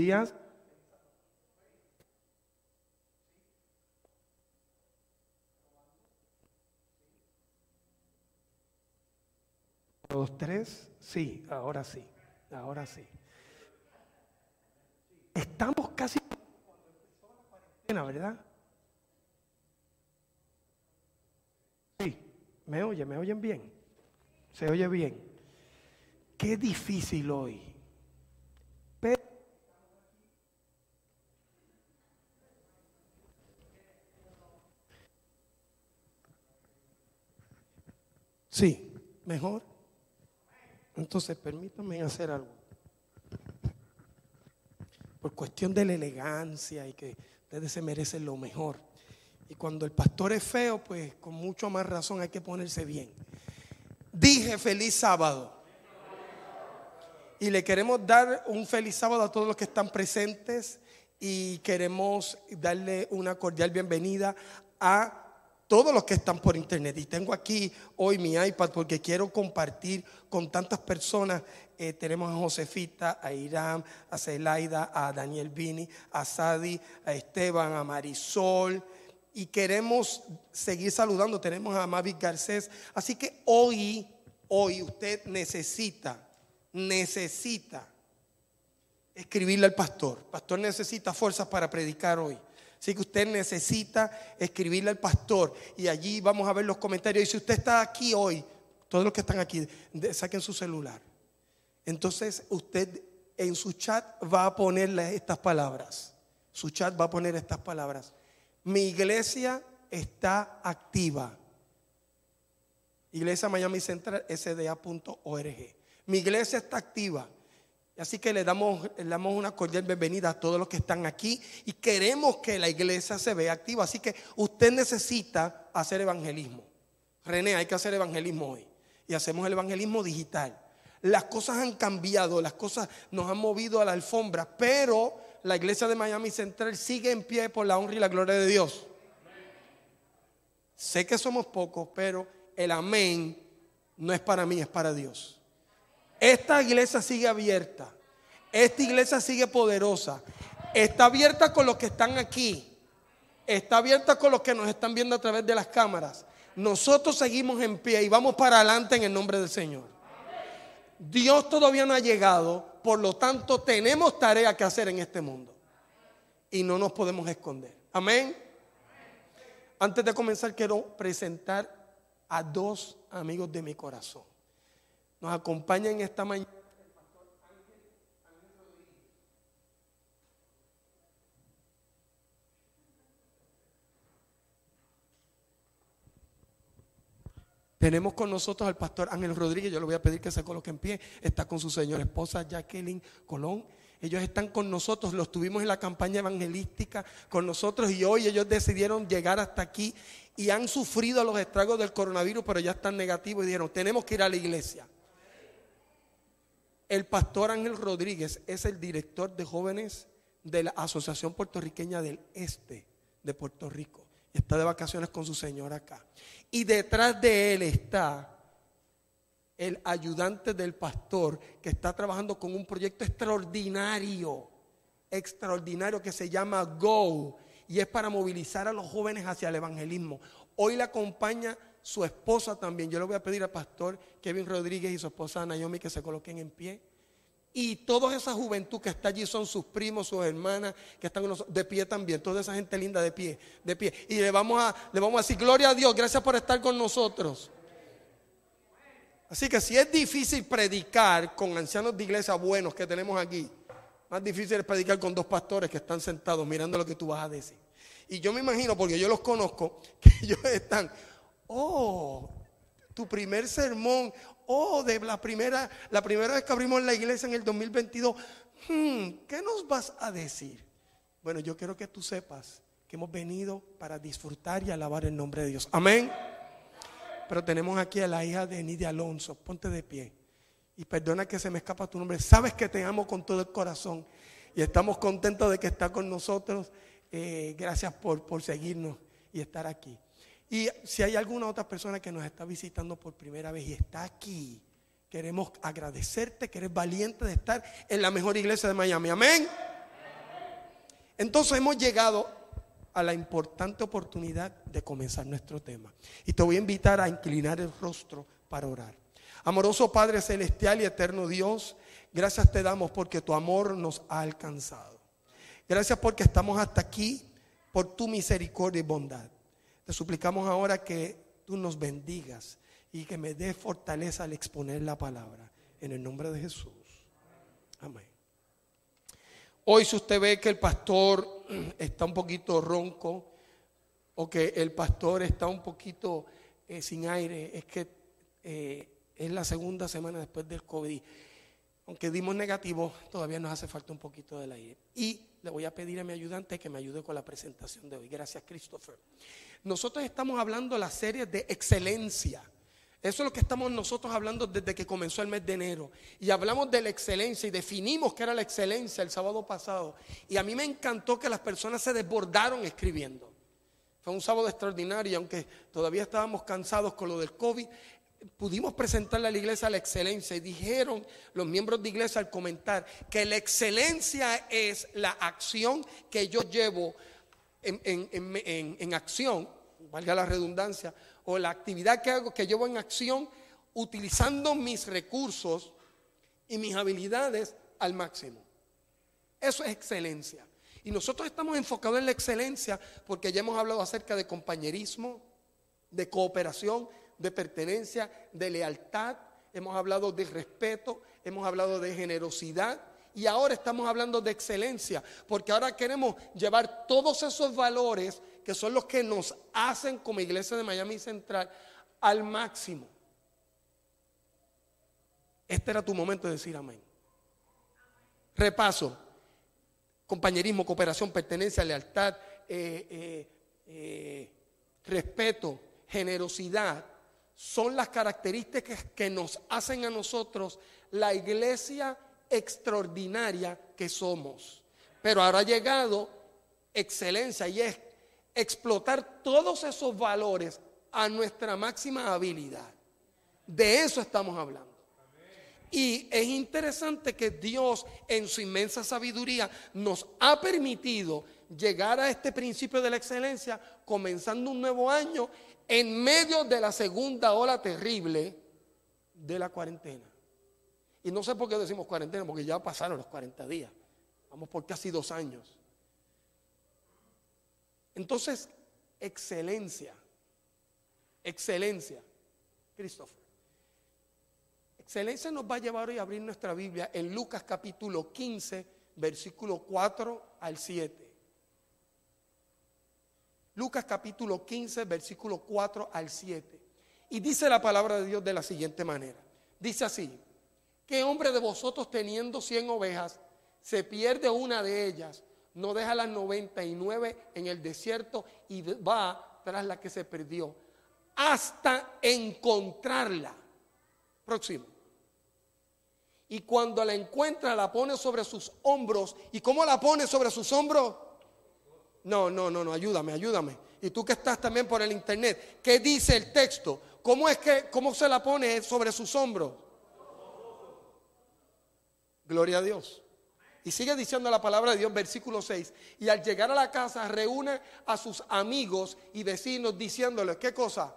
Días. Dos, tres. Sí, ahora sí. Ahora sí. Estamos casi cuando ¿verdad? Sí, me oye, me oyen bien. Se oye bien. Qué difícil hoy. Pero Sí, mejor. Entonces, permítanme hacer algo. Por cuestión de la elegancia y que ustedes se merecen lo mejor. Y cuando el pastor es feo, pues con mucho más razón hay que ponerse bien. Dije feliz sábado. Y le queremos dar un feliz sábado a todos los que están presentes y queremos darle una cordial bienvenida a todos los que están por internet. Y tengo aquí hoy mi iPad porque quiero compartir con tantas personas. Eh, tenemos a Josefita, a Irán, a Zelaida, a Daniel Vini, a Sadi, a Esteban, a Marisol. Y queremos seguir saludando. Tenemos a Mavi Garcés. Así que hoy, hoy usted necesita, necesita escribirle al pastor. pastor necesita fuerzas para predicar hoy. Así que usted necesita escribirle al pastor y allí vamos a ver los comentarios. Y si usted está aquí hoy, todos los que están aquí, saquen su celular. Entonces usted en su chat va a ponerle estas palabras. Su chat va a poner estas palabras. Mi iglesia está activa. Iglesia Miami Central, sda.org. Mi iglesia está activa. Así que le damos, le damos una cordial bienvenida a todos los que están aquí y queremos que la iglesia se vea activa. Así que usted necesita hacer evangelismo. René, hay que hacer evangelismo hoy. Y hacemos el evangelismo digital. Las cosas han cambiado, las cosas nos han movido a la alfombra, pero la iglesia de Miami Central sigue en pie por la honra y la gloria de Dios. Sé que somos pocos, pero el amén no es para mí, es para Dios. Esta iglesia sigue abierta. Esta iglesia sigue poderosa. Está abierta con los que están aquí. Está abierta con los que nos están viendo a través de las cámaras. Nosotros seguimos en pie y vamos para adelante en el nombre del Señor. Dios todavía no ha llegado, por lo tanto tenemos tarea que hacer en este mundo. Y no nos podemos esconder. Amén. Antes de comenzar quiero presentar a dos amigos de mi corazón. Nos acompaña en esta mañana. Tenemos con nosotros al pastor Ángel Rodríguez, yo le voy a pedir que se coloque en pie, está con su señora esposa Jacqueline Colón. Ellos están con nosotros, los tuvimos en la campaña evangelística con nosotros y hoy ellos decidieron llegar hasta aquí y han sufrido los estragos del coronavirus, pero ya están negativos y dijeron, tenemos que ir a la iglesia. El pastor Ángel Rodríguez es el director de jóvenes de la Asociación Puertorriqueña del Este de Puerto Rico. Está de vacaciones con su señora acá. Y detrás de él está el ayudante del pastor que está trabajando con un proyecto extraordinario, extraordinario que se llama Go y es para movilizar a los jóvenes hacia el evangelismo. Hoy le acompaña su esposa también. Yo le voy a pedir al pastor Kevin Rodríguez y su esposa Naomi que se coloquen en pie. Y toda esa juventud que está allí son sus primos, sus hermanas, que están de pie también. Toda esa gente linda de pie, de pie. Y le vamos a, le vamos a decir, gloria a Dios, gracias por estar con nosotros. Así que si es difícil predicar con ancianos de iglesia buenos que tenemos aquí, más difícil es predicar con dos pastores que están sentados mirando lo que tú vas a decir. Y yo me imagino, porque yo los conozco, que ellos están, oh, tu primer sermón, oh, de la primera, la primera vez que abrimos la iglesia en el 2022, hmm, ¿qué nos vas a decir? Bueno, yo quiero que tú sepas que hemos venido para disfrutar y alabar el nombre de Dios. Amén. Pero tenemos aquí a la hija de Nidia Alonso. Ponte de pie. Y perdona que se me escapa tu nombre. Sabes que te amo con todo el corazón. Y estamos contentos de que está con nosotros. Eh, gracias por, por seguirnos y estar aquí. Y si hay alguna otra persona que nos está visitando por primera vez y está aquí, queremos agradecerte que eres valiente de estar en la mejor iglesia de Miami. Amén. Entonces hemos llegado a la importante oportunidad de comenzar nuestro tema. Y te voy a invitar a inclinar el rostro para orar. Amoroso Padre Celestial y Eterno Dios, gracias te damos porque tu amor nos ha alcanzado. Gracias porque estamos hasta aquí por tu misericordia y bondad. Te suplicamos ahora que tú nos bendigas y que me des fortaleza al exponer la palabra. En el nombre de Jesús. Amén. Hoy si usted ve que el pastor está un poquito ronco o que el pastor está un poquito eh, sin aire, es que eh, es la segunda semana después del COVID. Aunque dimos negativo, todavía nos hace falta un poquito del aire. Y le voy a pedir a mi ayudante que me ayude con la presentación de hoy. Gracias, Christopher. Nosotros estamos hablando de la serie de excelencia. Eso es lo que estamos nosotros hablando desde que comenzó el mes de enero. Y hablamos de la excelencia y definimos qué era la excelencia el sábado pasado. Y a mí me encantó que las personas se desbordaron escribiendo. Fue un sábado extraordinario aunque todavía estábamos cansados con lo del COVID, pudimos presentarle a la iglesia la excelencia y dijeron los miembros de iglesia al comentar que la excelencia es la acción que yo llevo en, acción, valga la redundancia, o la actividad que hago que llevo en acción utilizando mis recursos y mis habilidades al máximo. Eso es excelencia. Y nosotros estamos enfocados en la excelencia porque ya hemos hablado acerca de compañerismo, de cooperación, de pertenencia, de lealtad, hemos hablado de respeto, hemos hablado de generosidad y ahora estamos hablando de excelencia, porque ahora queremos llevar todos esos valores que son los que nos hacen como iglesia de Miami Central al máximo. Este era tu momento de decir amén. Repaso. Compañerismo, cooperación, pertenencia, lealtad, eh, eh, eh, respeto, generosidad, son las características que nos hacen a nosotros la iglesia extraordinaria que somos. Pero ahora ha llegado excelencia y es explotar todos esos valores a nuestra máxima habilidad. De eso estamos hablando. Y es interesante que Dios en su inmensa sabiduría nos ha permitido llegar a este principio de la excelencia comenzando un nuevo año en medio de la segunda ola terrible de la cuarentena. Y no sé por qué decimos cuarentena, porque ya pasaron los 40 días. Vamos por casi dos años. Entonces, excelencia. Excelencia. Christopher. Excelencia nos va a llevar hoy a abrir nuestra Biblia en Lucas capítulo 15, versículo 4 al 7. Lucas capítulo 15, versículo 4 al 7. Y dice la palabra de Dios de la siguiente manera. Dice así, ¿qué hombre de vosotros teniendo 100 ovejas se pierde una de ellas? No deja las 99 en el desierto y va tras la que se perdió hasta encontrarla. Próximo. Y cuando la encuentra, la pone sobre sus hombros. ¿Y cómo la pone sobre sus hombros? No, no, no, no, ayúdame, ayúdame. Y tú que estás también por el internet, ¿qué dice el texto? ¿Cómo es que, cómo se la pone sobre sus hombros? Gloria a Dios. Y sigue diciendo la palabra de Dios, versículo 6. Y al llegar a la casa, reúne a sus amigos y vecinos diciéndoles, ¿qué cosa?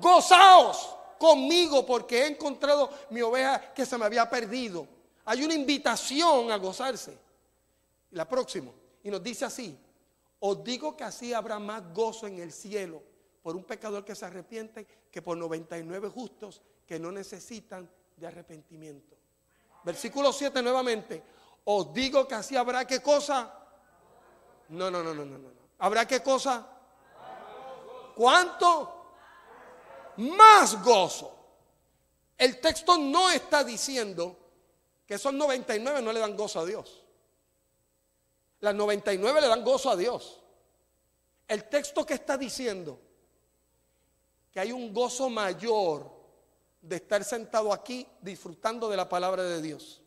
Gozaos conmigo porque he encontrado mi oveja que se me había perdido. Hay una invitación a gozarse. La próxima. Y nos dice así, os digo que así habrá más gozo en el cielo por un pecador que se arrepiente que por 99 justos que no necesitan de arrepentimiento. Versículo 7 nuevamente. Os digo que así habrá qué cosa. No, no, no, no, no, no. ¿Habrá qué cosa? ¿Cuánto? Más gozo. El texto no está diciendo que esos 99 no le dan gozo a Dios. Las 99 le dan gozo a Dios. El texto que está diciendo que hay un gozo mayor de estar sentado aquí disfrutando de la palabra de Dios.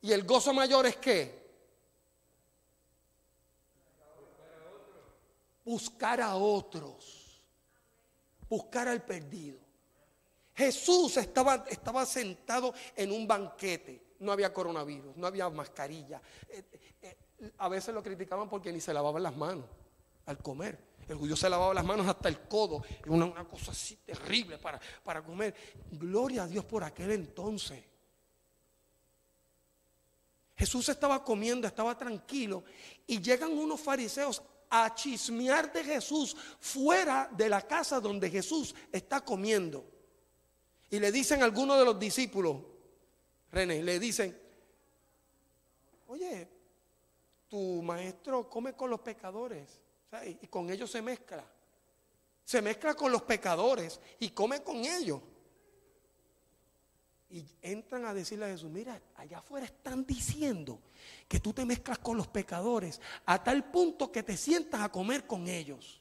Y el gozo mayor es que buscar a otros, buscar al perdido. Jesús estaba, estaba sentado en un banquete. No había coronavirus, no había mascarilla. A veces lo criticaban porque ni se lavaban las manos al comer. El judío se lavaba las manos hasta el codo. Una, una cosa así terrible para, para comer. Gloria a Dios por aquel entonces. Jesús estaba comiendo, estaba tranquilo y llegan unos fariseos a chismear de Jesús fuera de la casa donde Jesús está comiendo. Y le dicen a algunos de los discípulos, René, le dicen, oye, tu maestro come con los pecadores y con ellos se mezcla. Se mezcla con los pecadores y come con ellos. Y entran a decirle a Jesús, mira, allá afuera están diciendo que tú te mezclas con los pecadores a tal punto que te sientas a comer con ellos.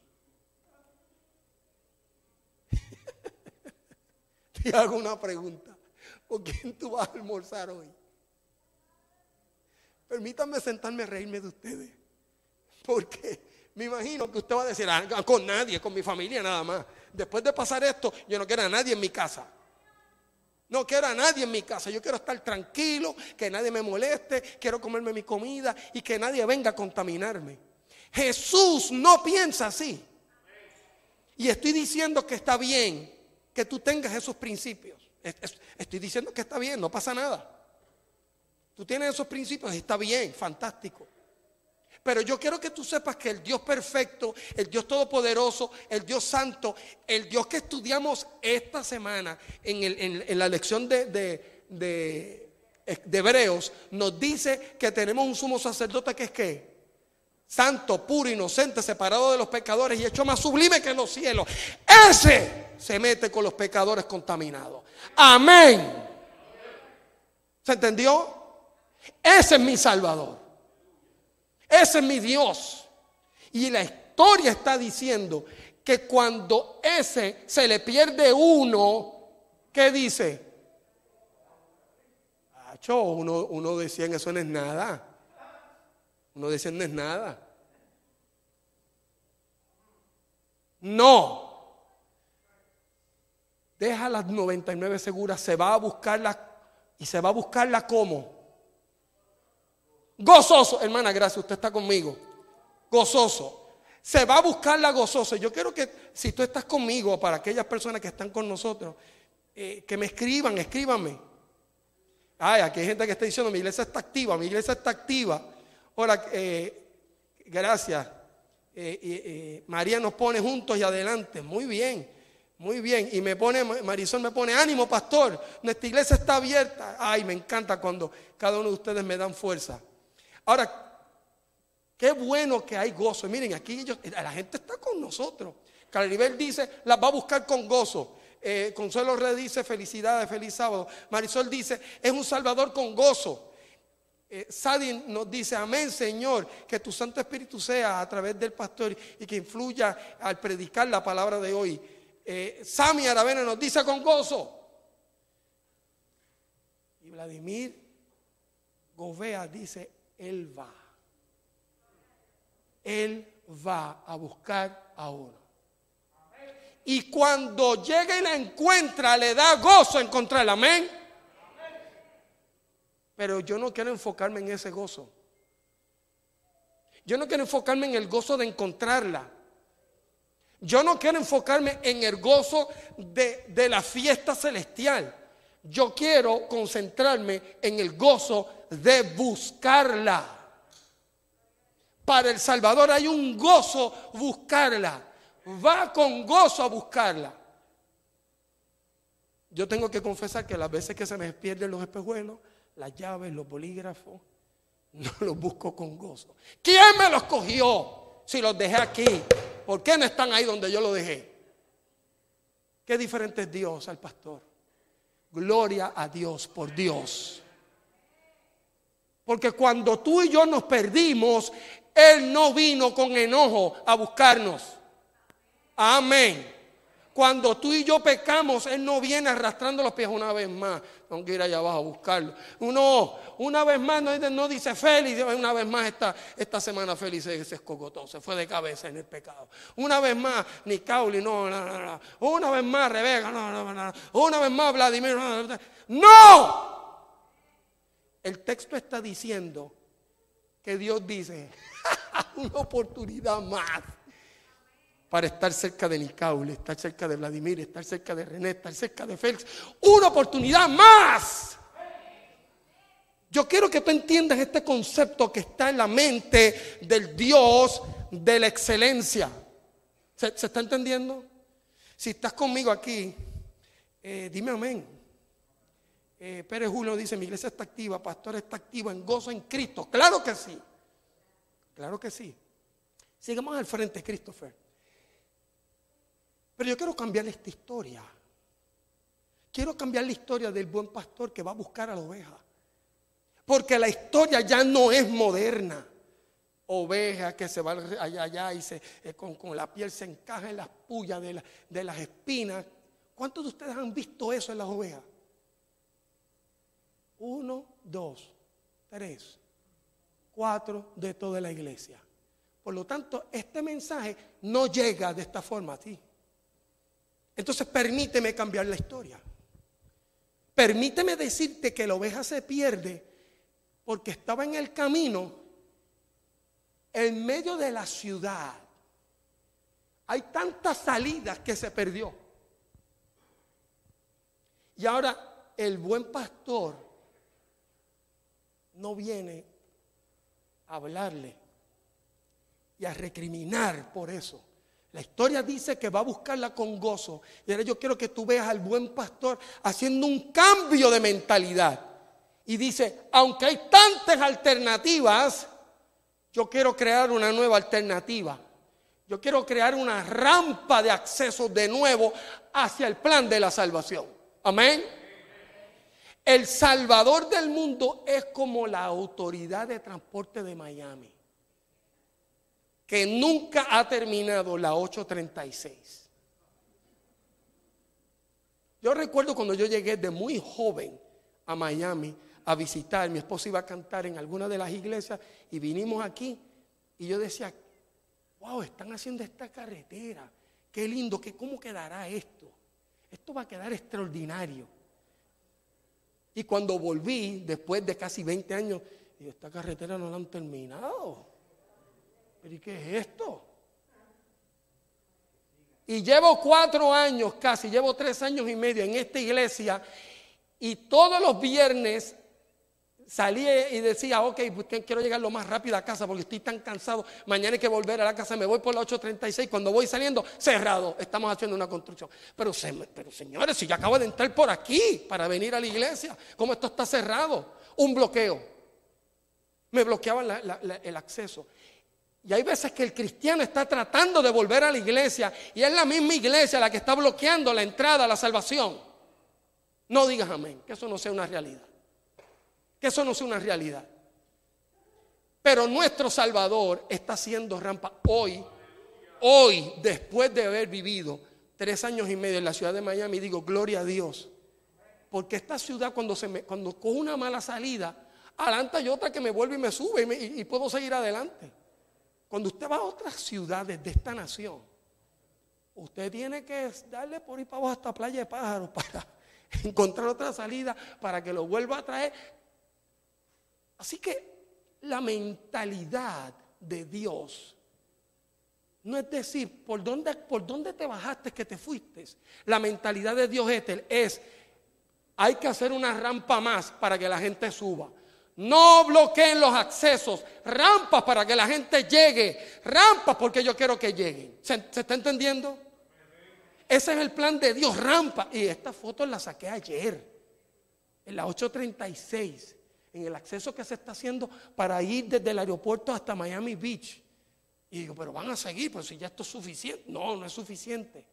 te hago una pregunta. ¿Por quién tú vas a almorzar hoy? Permítanme sentarme a reírme de ustedes. Porque me imagino que usted va a decir, ah, con nadie, con mi familia nada más. Después de pasar esto, yo no quiero a nadie en mi casa. No quiero a nadie en mi casa. Yo quiero estar tranquilo, que nadie me moleste. Quiero comerme mi comida y que nadie venga a contaminarme. Jesús no piensa así. Y estoy diciendo que está bien que tú tengas esos principios. Estoy diciendo que está bien, no pasa nada. Tú tienes esos principios, está bien, fantástico. Pero yo quiero que tú sepas que el Dios perfecto, el Dios todopoderoso, el Dios santo, el Dios que estudiamos esta semana en, la lección de, de, Hebreos, nos dice que tenemos un sumo sacerdote que es qué? Santo, puro, inocente, separado de los pecadores y hecho más sublime que los cielos. Ese se mete con los pecadores contaminados. Amén. ¿Se entendió? Ese es mi Salvador. Ese es mi Dios. Y la historia está diciendo que cuando ese se le pierde uno, ¿qué dice? uno, uno decía eso no es nada. Uno decía no es nada. No. Deja las 99 seguras, se va a buscarla y se va a buscarla como Gozoso, hermana, gracias, usted está conmigo. Gozoso. Se va a buscar la gozoso. Yo quiero que si tú estás conmigo, para aquellas personas que están con nosotros, eh, que me escriban, escríbanme. Ay, aquí hay gente que está diciendo, mi iglesia está activa, mi iglesia está activa. Ahora, eh, gracias. Eh, María nos pone juntos y adelante. Muy bien, muy bien. Y me pone, Marisol me pone, ánimo, pastor. Nuestra iglesia está abierta. Ay, me encanta cuando cada uno de ustedes me dan fuerza. Ahora, qué bueno que hay gozo. Miren, aquí la gente está con nosotros. Caribel dice, las va a buscar con gozo. Eh, Consuelo Red dice, felicidades, feliz sábado. Marisol dice, es un salvador con gozo. Eh, Sadin nos dice, amén Señor, que tu Santo Espíritu sea a través del pastor y que influya al predicar la palabra de hoy. Eh, Sami Aravena nos dice con gozo. Y Vladimir Govea dice, él va. Él va a buscar a uno. Y cuando llega y la encuentra, le da gozo encontrarla. Amén. Pero yo no quiero enfocarme en ese gozo. Yo no quiero enfocarme en el gozo de encontrarla. Yo no quiero enfocarme en el gozo de, de la fiesta celestial. Yo quiero concentrarme en el gozo de buscarla. Para el Salvador hay un gozo buscarla. Va con gozo a buscarla. Yo tengo que confesar que las veces que se me pierden los espejuelos, las llaves, los bolígrafos, no los busco con gozo. ¿Quién me los cogió si los dejé aquí? ¿Por qué no están ahí donde yo los dejé? Qué diferente es Dios al pastor. Gloria a Dios por Dios. Porque cuando tú y yo nos perdimos, Él no vino con enojo a buscarnos. Amén. Cuando tú y yo pecamos, Él no viene arrastrando los pies una vez más. Tengo que ir allá abajo a buscarlo. Uno, una vez más, no, dice Félix, una vez más esta, esta semana Félix se, se, escogotó, se fue de cabeza en el pecado. Una vez más, Nicauli, no, no, no, no. Una vez más, Rebeca, no, no, no. Una vez más, Vladimir, no. ¡No! El texto está diciendo que Dios dice, una oportunidad más para estar cerca de Nicaule, estar cerca de Vladimir, estar cerca de René, estar cerca de Félix. Una oportunidad más. Yo quiero que tú entiendas este concepto que está en la mente del Dios de la excelencia. ¿Se, está entendiendo? Si estás conmigo aquí, eh, dime amén. Eh, Pérez Julio dice, mi iglesia está activa, pastor está activo en gozo en Cristo. Claro que sí. Claro que sí. Sigamos al frente, Christopher. Pero yo quiero cambiar esta historia. Quiero cambiar la historia del buen pastor que va a buscar a la oveja. Porque la historia ya no es moderna. Oveja que se va allá, allá y se, eh, con, la piel se encaja en las pullas de, de las espinas. ¿Cuántos de ustedes han visto eso en las ovejas? Uno, dos, tres, cuatro de toda la iglesia. Por lo tanto, este mensaje no llega de esta forma a ti. Entonces permíteme cambiar la historia. Permíteme decirte que la oveja se pierde porque estaba en el camino en medio de la ciudad. Hay tantas salidas que se perdió. Y ahora el buen pastor no viene a hablarle y a recriminar por eso. La historia dice que va a buscarla con gozo. Y ahora yo quiero que tú veas al buen pastor haciendo un cambio de mentalidad. Y dice, aunque hay tantas alternativas, yo quiero crear una nueva alternativa. Yo quiero crear una rampa de acceso de nuevo hacia el plan de la salvación. Amén. El Salvador del mundo es como la autoridad de transporte de Miami que nunca ha terminado la 836. Yo recuerdo cuando yo llegué de muy joven a Miami a visitar, mi esposa iba a cantar en alguna de las iglesias y vinimos aquí y yo decía, wow, están haciendo esta carretera, qué lindo, que cómo quedará esto. Esto va a quedar extraordinario. Y cuando volví, después de casi 20 años, y esta carretera no la han terminado. ¿Y qué es esto? Y llevo cuatro años casi, llevo tres años y medio en esta iglesia y todos los viernes salía y decía, ok, pues quiero llegar lo más rápido a casa porque estoy tan cansado, mañana hay que volver a la casa, me voy por la 836, cuando voy saliendo, cerrado, estamos haciendo una construcción. Pero, señores, si yo acabo de entrar por aquí para venir a la iglesia, ¿cómo esto está cerrado? Un bloqueo. Me bloqueaban el acceso. Y hay veces que el cristiano está tratando de volver a la iglesia y es la misma iglesia la que está bloqueando la entrada a la salvación. No digas amén, que eso no sea una realidad. Que eso no sea una realidad. Pero nuestro Salvador está haciendo rampa hoy, hoy, después de haber vivido tres años y medio en la ciudad de Miami, digo, gloria a Dios. Porque esta ciudad cuando, se me, cuando coge una mala salida, adelante hay otra que me vuelve y me sube y puedo seguir adelante. Cuando usted va a otras ciudades de esta nación, usted tiene que darle por ir para abajo hasta Playa de Pájaros para encontrar otra salida para que lo vuelva a traer. Así que la mentalidad de Dios no es decir, ¿por dónde, por dónde te bajaste que te fuiste? La mentalidad de Dios es, es, hay que hacer una rampa más para que la gente suba. No bloqueen los accesos, rampas para que la gente llegue, rampas porque yo quiero que lleguen. ¿Se, está entendiendo? Ese es el plan de Dios, rampa. Y esta foto la saqué ayer, en la 836, en el acceso que se está haciendo para ir desde el aeropuerto hasta Miami Beach. Y digo, pero van a seguir, pues si ya esto es suficiente. No, no es suficiente.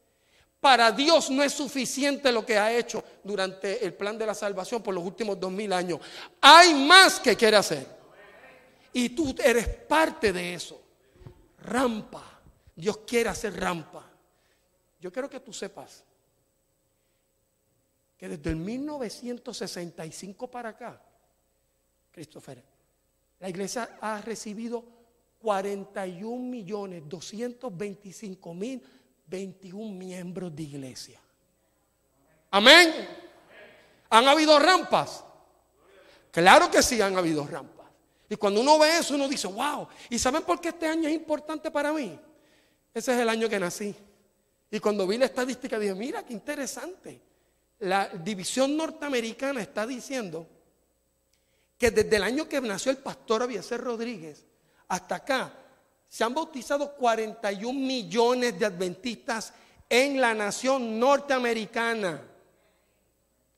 Para Dios no es suficiente lo que ha hecho durante el plan de la salvación por los últimos dos mil años. Hay más que quiere hacer. Y tú eres parte de eso. Rampa. Dios quiere hacer rampa. yo quiero que tú sepas que desde el 1965 para acá, Christopher, la iglesia ha recibido 41 millones 225 mil 21 miembros de iglesia. Amén. ¿Han habido rampas? Claro que sí han habido rampas. Y cuando uno ve eso, uno dice, wow. ¿Y saben por qué este año es importante para mí? Ese es el año que nací. Y cuando vi la estadística dije, mira, qué interesante. La división norteamericana está diciendo que desde el año que nació el pastor Abieser Rodríguez hasta acá, se han bautizado 41 millones de adventistas en la nación norteamericana.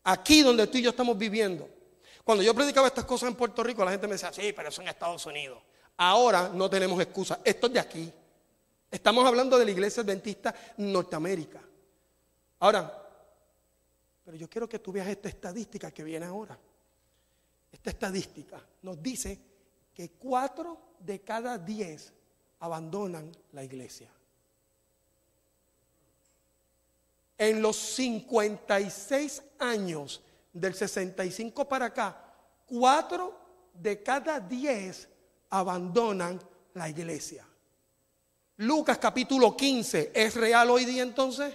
Aquí donde tú y yo estamos viviendo. Cuando yo predicaba estas cosas en Puerto Rico, la gente me decía, sí, pero eso en Estados Unidos. Ahora no tenemos excusa. Esto es de aquí. Estamos hablando de la iglesia adventista Norteamérica. Ahora, pero yo quiero que tú veas esta estadística que viene ahora. Esta estadística nos dice que cuatro de cada diez abandonan la iglesia. En los 56 años del 65 para acá, cuatro de cada diez abandonan la iglesia. Lucas capítulo 15, ¿es real hoy día entonces?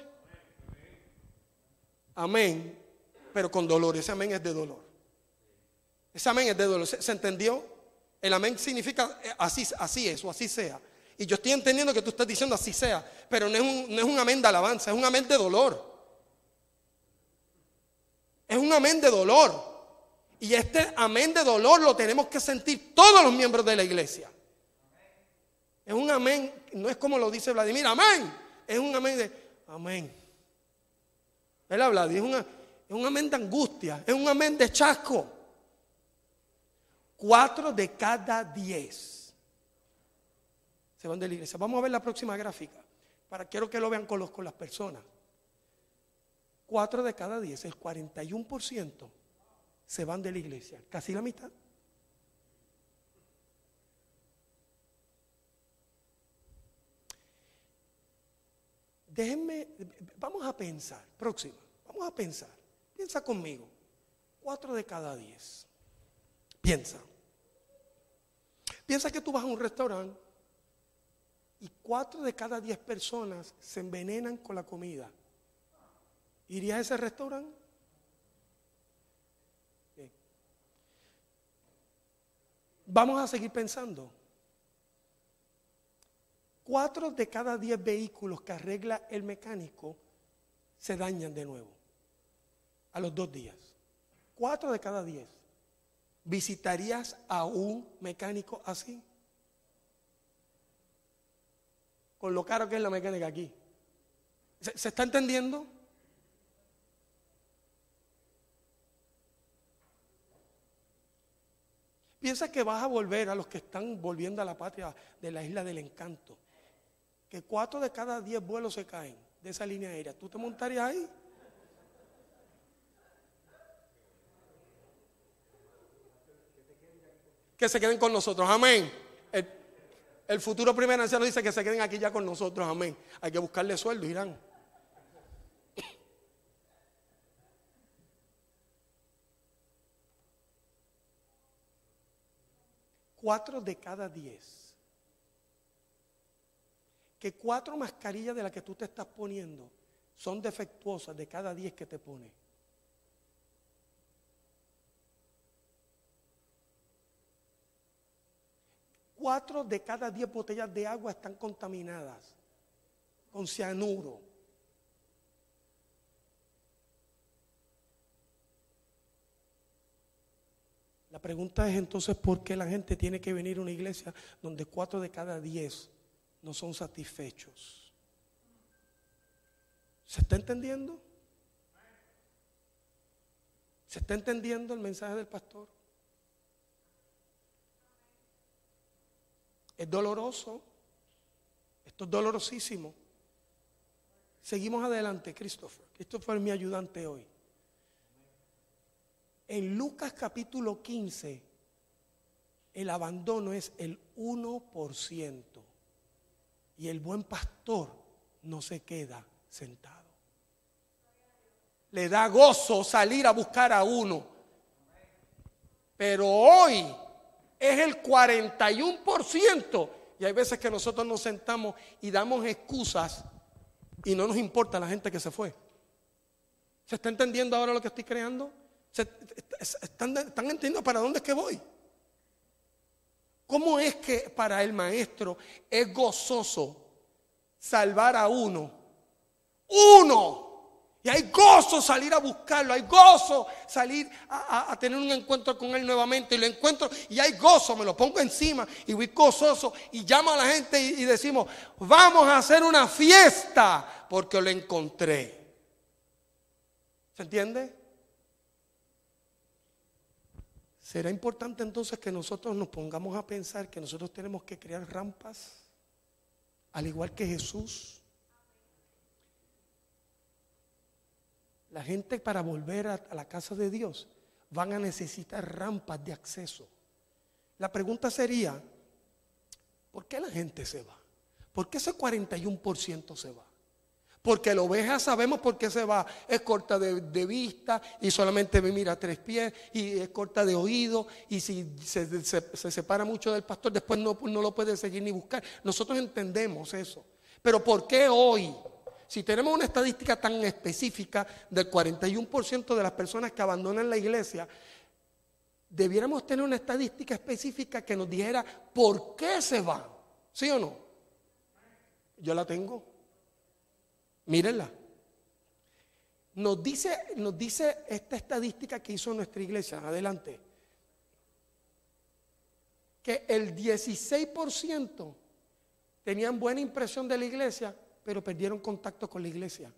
Amén, pero con dolor, ese amén es de dolor. Ese amén es de dolor, ¿se, entendió? El amén significa eh, así, así es o así sea. Y yo estoy entendiendo que tú estás diciendo así sea, pero no es, un, no es un amén de alabanza, es un amén de dolor. Es un amén de dolor. Y este amén de dolor lo tenemos que sentir todos los miembros de la iglesia. Es un amén, no es como lo dice Vladimir, amén. Es un amén de amén. Él habla, es, es un amén de angustia, es un amén de chasco. Cuatro de cada diez se van de la iglesia. Vamos a ver la próxima gráfica. Para quiero que lo vean con, los, con las personas. Cuatro de cada diez, el 41% se van de la iglesia. Casi la mitad. Déjenme, vamos a pensar, próxima, vamos a pensar. Piensa conmigo. Cuatro de cada diez. Piensa. Piensa que tú vas a un restaurante y cuatro de cada diez personas se envenenan con la comida. ¿Irías a ese restaurante? Vamos a seguir pensando. Cuatro de cada diez vehículos que arregla el mecánico se dañan de nuevo a los dos días. Cuatro de cada diez. ¿Visitarías a un mecánico así? Con lo caro que es la mecánica aquí. ¿Se, está entendiendo? Piensa que vas a volver a los que están volviendo a la patria de la isla del encanto. Que cuatro de cada diez vuelos se caen de esa línea aérea. ¿Tú te montarías ahí? Que se queden con nosotros. Amén. El futuro primer anciano dice que se queden aquí ya con nosotros, amén. Hay que buscarle sueldo, irán. Cuatro de cada diez. Que cuatro mascarillas de las que tú te estás poniendo son defectuosas de cada diez que te pones. Cuatro de cada diez botellas de agua están contaminadas con cianuro. La pregunta es entonces por qué la gente tiene que venir a una iglesia donde cuatro de cada diez no son satisfechos. ¿Se está entendiendo? ¿Se está entendiendo el mensaje del pastor? Es doloroso. Esto es dolorosísimo. Seguimos adelante, Christopher. Christopher es mi ayudante hoy. En Lucas capítulo 15, el abandono es el 1%. Y el buen pastor no se queda sentado. Le da gozo salir a buscar a uno. Pero hoy es el 41%. Y hay veces que nosotros nos sentamos y damos excusas y no nos importa la gente que se fue. ¿Se está entendiendo ahora lo que estoy creando? están, ¿Están entendiendo para dónde es que voy? ¿Cómo es que para el maestro es gozoso salvar a uno? Uno. Y hay gozo salir a buscarlo, hay gozo salir a, tener un encuentro con él nuevamente. Y lo encuentro y hay gozo, me lo pongo encima y voy gozoso y llamo a la gente y, y decimos, vamos a hacer una fiesta porque lo encontré. ¿Se entiende? ¿Será importante entonces que nosotros nos pongamos a pensar que nosotros tenemos que crear rampas, al igual que Jesús? La gente para volver a, la casa de Dios van a necesitar rampas de acceso. La pregunta sería, ¿por qué la gente se va? ¿Por qué ese 41% se va? Porque la oveja sabemos por qué se va. Es corta de, vista y solamente me mira tres pies y es corta de oído. Y si se, separa mucho del pastor, después no, no lo puede seguir ni buscar. Nosotros entendemos eso. Pero ¿por qué hoy? Si tenemos una estadística tan específica del 41% de las personas que abandonan la iglesia, debiéramos tener una estadística específica que nos dijera por qué se van. ¿Sí o no? Yo la tengo. Mírenla. Nos dice, nos dice esta estadística que hizo nuestra iglesia, adelante, que el 16% tenían buena impresión de la iglesia, pero perdieron contacto con la iglesia.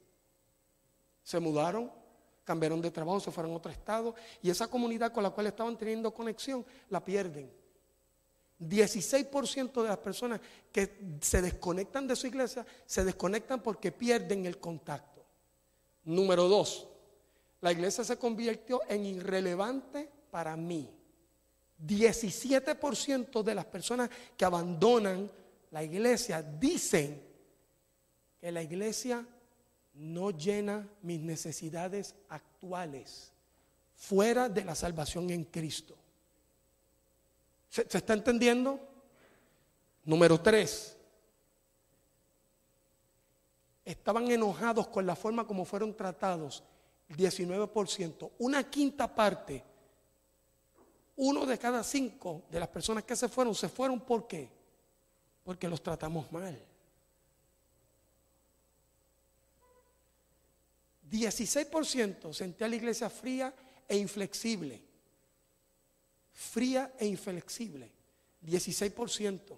Se mudaron, cambiaron de trabajo, se fueron a otro estado y esa comunidad con la cual estaban teniendo conexión la pierden. 16% de las personas que se desconectan de su iglesia se desconectan porque pierden el contacto. Número dos, la iglesia se convirtió en irrelevante para mí. 17% de las personas que abandonan la iglesia dicen que la iglesia no llena mis necesidades actuales fuera de la salvación en Cristo. ¿Se, está entendiendo? Número tres. Estaban enojados con la forma como fueron tratados. El 19%. Una quinta parte. Uno de cada cinco de las personas que se fueron, se fueron ¿por qué? Porque los tratamos mal. 16% sentía la iglesia fría e inflexible fría e inflexible, 16%.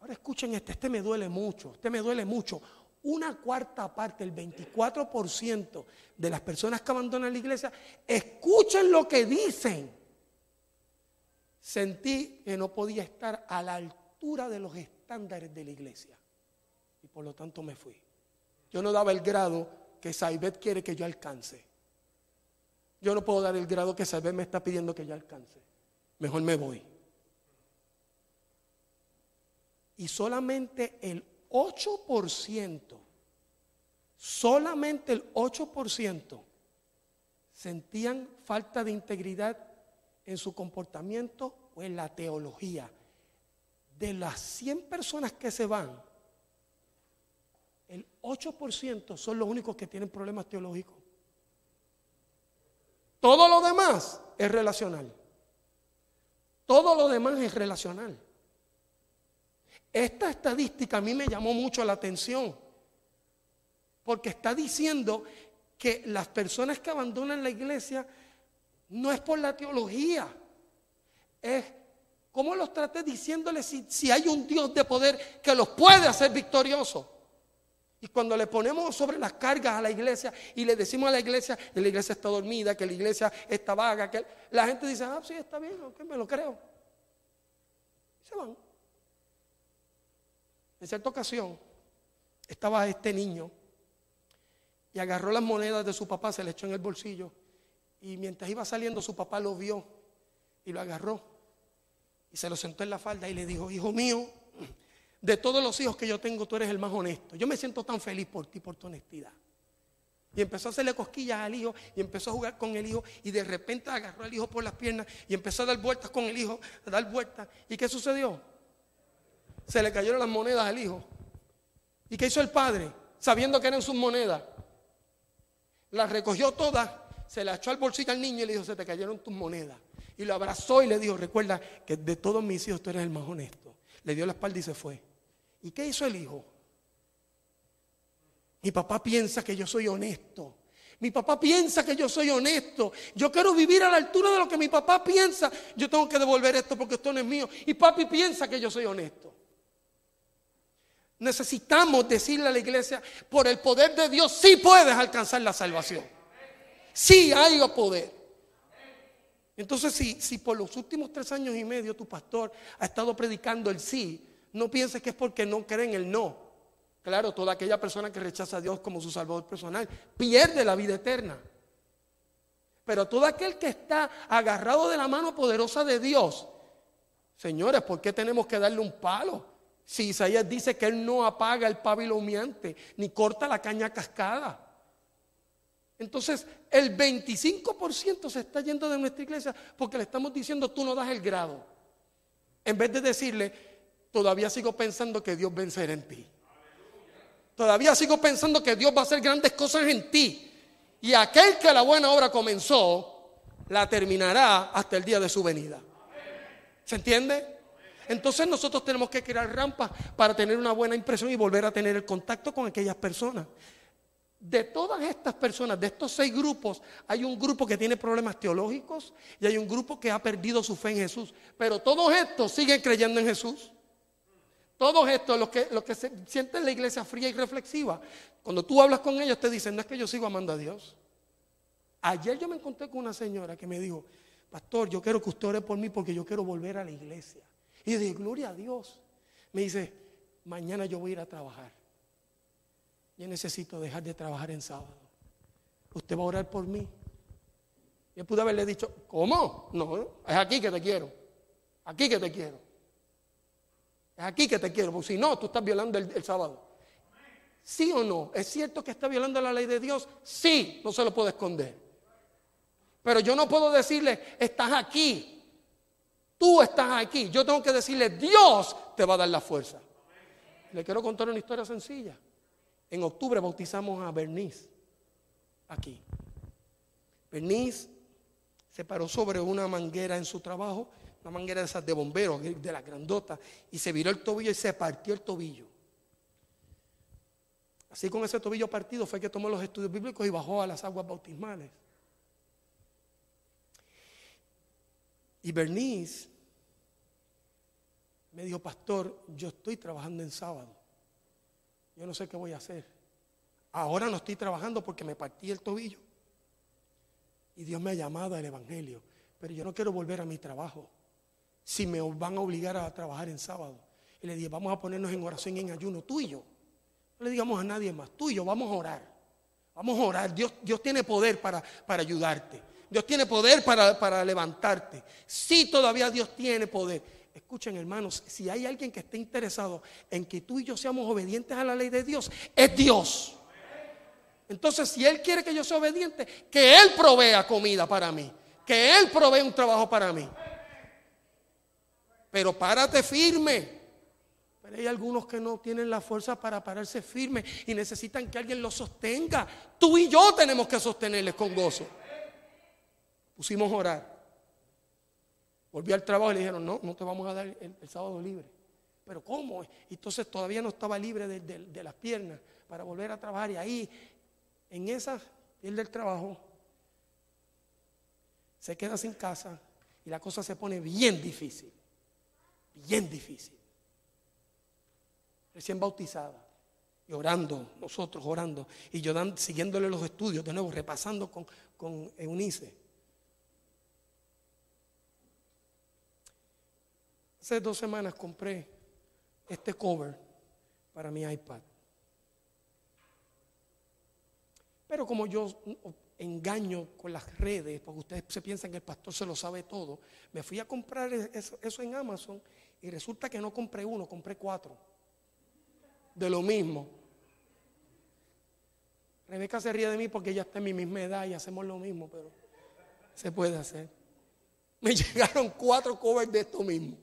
Ahora escuchen este, este me duele mucho, este me duele mucho. Una cuarta parte, el 24% de las personas que abandonan la iglesia, escuchen lo que dicen. Sentí que no podía estar a la altura de los estándares de la iglesia. Y por lo tanto me fui. Yo no daba el grado que Saibet quiere que yo alcance. Yo no puedo dar el grado que Salve me está pidiendo que yo alcance. Mejor me voy. Y solamente el 8%, solamente el 8% sentían falta de integridad en su comportamiento o en la teología. De las 100 personas que se van, 8% son los únicos que tienen problemas teológicos. Todo lo demás es relacional. Todo lo demás es relacional. Esta estadística a mí me llamó mucho la atención, porque está diciendo que las personas que abandonan la iglesia no es por la teología, es como los traté diciéndoles si, si hay un Dios de poder que los puede hacer victoriosos. Y cuando le ponemos sobre las cargas a la iglesia y le decimos a la iglesia que la iglesia está dormida, que la iglesia está vaga, que la gente dice, ah, sí, está bien, que me lo creo. se van. En cierta ocasión estaba este niño y agarró las monedas de su papá, se le echó en el bolsillo y mientras iba saliendo su papá lo vio y lo agarró y se lo sentó en la falda y le dijo, hijo mío, de todos los hijos que yo tengo, tú eres el más honesto. Yo me siento tan feliz por ti, por tu honestidad. Y empezó a hacerle cosquillas al hijo y empezó a jugar con el hijo y de repente agarró al hijo por las piernas y empezó a dar vueltas con el hijo, a dar vueltas. ¿Y qué sucedió? Se le cayeron las monedas al hijo. ¿Y qué hizo el padre? Sabiendo que eran sus monedas. Las recogió todas, se las echó al bolsillo al niño y le dijo, se te cayeron tus monedas. Y lo abrazó y le dijo, recuerda que de todos mis hijos tú eres el más honesto. Le dio la espalda y se fue. ¿Y qué hizo el hijo? Mi papá piensa que yo soy honesto. Mi papá piensa que yo soy honesto. Yo quiero vivir a la altura de lo que mi papá piensa. Yo tengo que devolver esto porque esto no es mío. Y papi piensa que yo soy honesto. Necesitamos decirle a la iglesia, por el poder de Dios sí puedes alcanzar la salvación. Sí hay poder. Entonces, si, si por los últimos tres años y medio tu pastor ha estado predicando el sí, no pienses que es porque no cree en el no. Claro, toda aquella persona que rechaza a Dios como su salvador personal pierde la vida eterna. Pero todo aquel que está agarrado de la mano poderosa de Dios, señores, ¿por qué tenemos que darle un palo? Si Isaías dice que Él no apaga el pábilo humeante, ni corta la caña cascada. Entonces, el 25% se está yendo de nuestra iglesia porque le estamos diciendo, tú no das el grado. En vez de decirle, todavía sigo pensando que Dios vencerá en ti. Todavía sigo pensando que Dios va a hacer grandes cosas en ti. Y aquel que la buena obra comenzó, la terminará hasta el día de su venida. ¿Se entiende? Entonces nosotros tenemos que crear rampas para tener una buena impresión y volver a tener el contacto con aquellas personas. De todas estas personas, de estos seis grupos, hay un grupo que tiene problemas teológicos y hay un grupo que ha perdido su fe en Jesús. Pero todos estos siguen creyendo en Jesús. Todos estos, los que, los que se sienten la iglesia fría y reflexiva, cuando tú hablas con ellos te dicen, no es que yo sigo amando a Dios. Ayer yo me encontré con una señora que me dijo, pastor, yo quiero que usted ore por mí porque yo quiero volver a la iglesia. Y yo dije, gloria a Dios. Me dice, mañana yo voy a ir a trabajar. Yo necesito dejar de trabajar en sábado. ¿Usted va a orar por mí? Yo pude haberle dicho, ¿cómo? No, es aquí que te quiero. Aquí que te quiero. Es aquí que te quiero, porque si no, tú estás violando el, el sábado. ¿Sí o no? ¿Es cierto que está violando la ley de Dios? Sí, no se lo puedo esconder. Pero yo no puedo decirle, estás aquí, Tú estás aquí. Yo tengo que decirle, Dios te va a dar la fuerza. Le quiero contar una historia sencilla. En octubre bautizamos a Bernice aquí. Bernice se paró sobre una manguera en su trabajo, una manguera de esas de bomberos, de la grandota, y se viró el tobillo y se partió el tobillo. Así con ese tobillo partido fue que tomó los estudios bíblicos y bajó a las aguas bautismales. Y Bernice me dijo, pastor, yo estoy trabajando en sábado. Yo no sé qué voy a hacer. Ahora no estoy trabajando porque me partí el tobillo. Y Dios me ha llamado al Evangelio. Pero yo no quiero volver a mi trabajo. Si me van a obligar a trabajar en sábado. Y le dije, vamos a ponernos en oración y en ayuno, tú y yo. No le digamos a nadie más, tú y yo vamos a orar. Vamos a orar. Dios, Dios tiene poder para, para ayudarte. Dios tiene poder para, levantarte. Sí, todavía Dios tiene poder. Escuchen, hermanos, si hay alguien que esté interesado en que tú y yo seamos obedientes a la ley de Dios, es Dios. Entonces, si Él quiere que yo sea obediente, que Él provea comida para mí, que Él provea un trabajo para mí. Pero párate firme. Pero hay algunos que no tienen la fuerza para pararse firme y necesitan que alguien los sostenga. Tú y yo tenemos que sostenerles con gozo pusimos a orar. Volví al trabajo y le dijeron, no, no te vamos a dar el, sábado libre. Pero ¿cómo? Entonces todavía no estaba libre de, las piernas para volver a trabajar. Y ahí, en esa piel del trabajo, se queda sin casa y la cosa se pone bien difícil. Bien difícil. Recién bautizada. Y orando, nosotros orando. Y yo siguiéndole los estudios, de nuevo, repasando con, con Eunice. Hace dos semanas compré este cover para mi iPad. Pero como yo engaño con las redes, porque ustedes se piensan que el pastor se lo sabe todo, me fui a comprar eso, en Amazon y resulta que no compré uno, compré cuatro. de lo mismo. Rebeca se ríe de mí porque ella está en mi misma edad y hacemos lo mismo, pero se puede hacer. Me llegaron cuatro covers de esto mismo.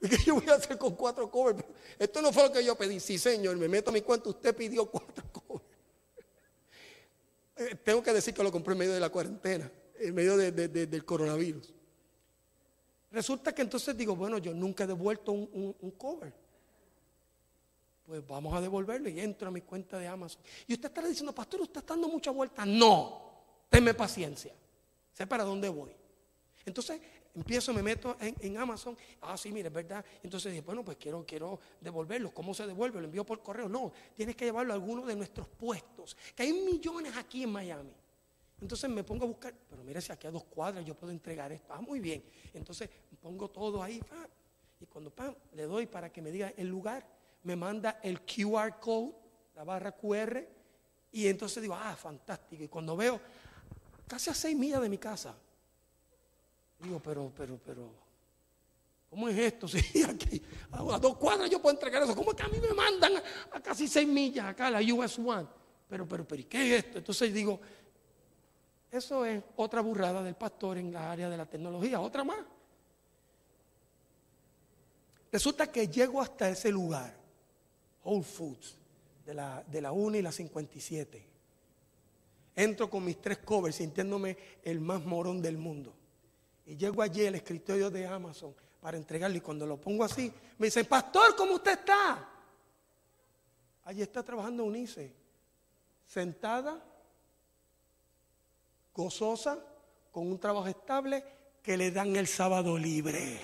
¿Y qué yo voy a hacer con cuatro covers? Esto no fue lo que yo pedí. Sí, señor, me meto a mi cuenta. Usted pidió cuatro covers. Eh, tengo que decir que lo compré en medio de la cuarentena, en medio del coronavirus. Resulta que entonces digo, bueno, yo nunca he devuelto un, cover. Pues vamos a devolverlo y entro a mi cuenta de Amazon. Y usted estará diciendo, pastor, usted está dando mucha vuelta. No, tenme paciencia. Sé para dónde voy. Entonces empiezo, me meto en, Amazon. Ah, sí, mire, es verdad. Entonces dije, bueno, pues quiero, quiero devolverlo. ¿Cómo se devuelve? ¿Lo envío por correo? No, tienes que llevarlo a alguno de nuestros puestos. Que hay millones aquí en Miami. Entonces me pongo a buscar, pero mire si aquí a dos cuadras yo puedo entregar esto. Ah, muy bien. Entonces pongo todo ahí. y cuando le doy para que me diga el lugar, me manda el QR code, la barra QR. Y entonces digo, ah, fantástico. Y cuando veo, casi a seis millas de mi casa, digo, pero, pero, pero, ¿cómo es esto? Si aquí a dos cuadras yo puedo entregar eso. ¿Cómo es que a mí me mandan a, casi seis millas acá, la US One? Pero, pero, pero, ¿y qué es esto? Entonces digo, eso es otra burrada del pastor en la área de la tecnología, otra más. Resulta que llego hasta ese lugar, Whole Foods, de la, de la 1 y la 57. Entro con mis tres covers sintiéndome el más morón del mundo. Y llego allí al escritorio de Amazon para entregarlo. Y cuando lo pongo así, me dicen, Pastor, ¿cómo usted está? Allí está trabajando Unice, sentada gozosa, con un trabajo estable, que le dan el sábado libre.